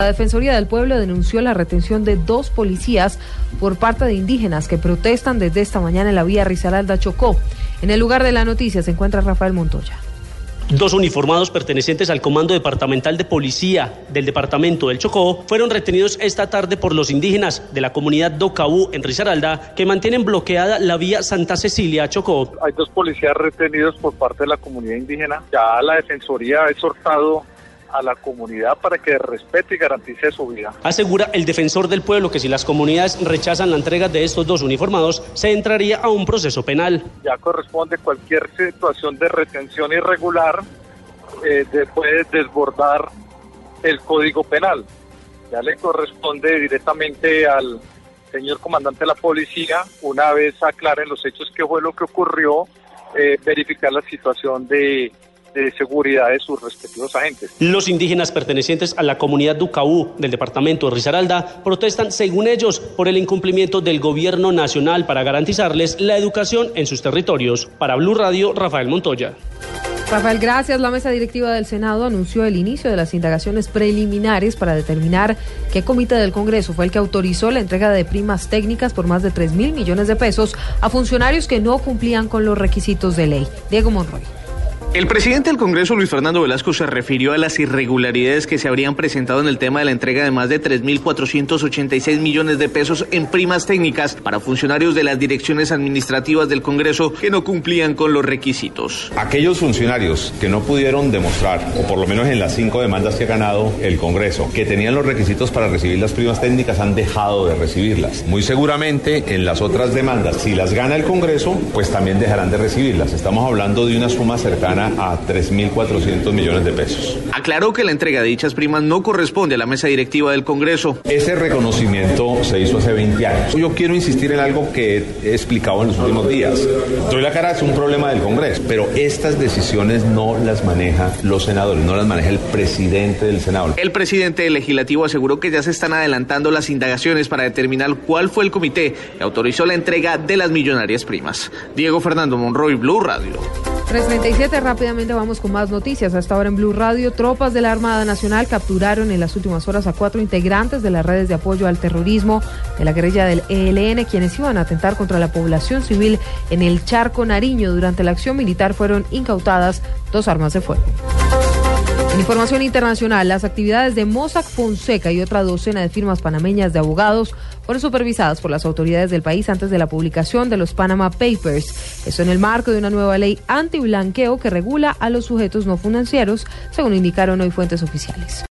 La Defensoría del Pueblo denunció la retención de dos policías por parte de indígenas que protestan desde esta mañana en la vía Risaralda Chocó. En el lugar de la noticia se encuentra Rafael Montoya. Dos uniformados pertenecientes al Comando Departamental de Policía del Departamento del Chocó fueron retenidos esta tarde por los indígenas de la comunidad Docaú en Risaralda que mantienen bloqueada la vía Santa Cecilia Chocó. Hay dos policías retenidos por parte de la comunidad indígena. Ya la Defensoría ha exhortado a la comunidad para que respete y garantice su vida. Asegura el defensor del pueblo que si las comunidades rechazan la entrega de estos dos uniformados, se entraría a un proceso penal. Ya corresponde cualquier situación de retención irregular, eh, de, puede desbordar el código penal. Ya le corresponde directamente al señor comandante de la policía, una vez aclaren los hechos que fue lo que ocurrió, eh, verificar la situación de de seguridad de sus respectivos agentes. Los indígenas pertenecientes a la comunidad Ducaú del departamento de Risaralda protestan, según ellos, por el incumplimiento del gobierno nacional para garantizarles la educación en sus territorios. Para Blue Radio, Rafael Montoya. Rafael, gracias. La mesa directiva del Senado anunció el inicio de las indagaciones preliminares para determinar qué comité del Congreso fue el que autorizó la entrega de primas técnicas por más de 3 mil millones de pesos a funcionarios que no cumplían con los requisitos de ley. Diego Monroy. El presidente del Congreso, Luis Fernando Velasco, se refirió a las irregularidades que se habrían presentado en el tema de la entrega de más de 3.486 millones de pesos en primas técnicas para funcionarios de las direcciones administrativas del Congreso que no cumplían con los requisitos. Aquellos funcionarios que no pudieron demostrar, o por lo menos en las cinco demandas que ha ganado el Congreso, que tenían los requisitos para recibir las primas técnicas, han dejado de recibirlas. Muy seguramente en las otras demandas, si las gana el Congreso, pues también dejarán de recibirlas. Estamos hablando de una suma cercana a 3.400 millones de pesos. Aclaró que la entrega de dichas primas no corresponde a la mesa directiva del Congreso. Ese reconocimiento se hizo hace 20 años. Yo quiero insistir en algo que he explicado en los últimos días. Doy la cara, es un problema del Congreso, pero estas decisiones no las maneja los senadores, no las maneja el presidente del Senado. El presidente del legislativo aseguró que ya se están adelantando las indagaciones para determinar cuál fue el comité que autorizó la entrega de las millonarias primas. Diego Fernando Monroy, Blue Radio. 337, rápidamente vamos con más noticias. Hasta ahora en Blue Radio, tropas de la Armada Nacional capturaron en las últimas horas a cuatro integrantes de las redes de apoyo al terrorismo de la guerrilla del ELN, quienes iban a atentar contra la población civil en el Charco Nariño. Durante la acción militar fueron incautadas dos armas de fuego. Información internacional, las actividades de Mossack Fonseca y otra docena de firmas panameñas de abogados fueron supervisadas por las autoridades del país antes de la publicación de los Panama Papers. Eso en el marco de una nueva ley anti-blanqueo que regula a los sujetos no financieros, según indicaron hoy fuentes oficiales.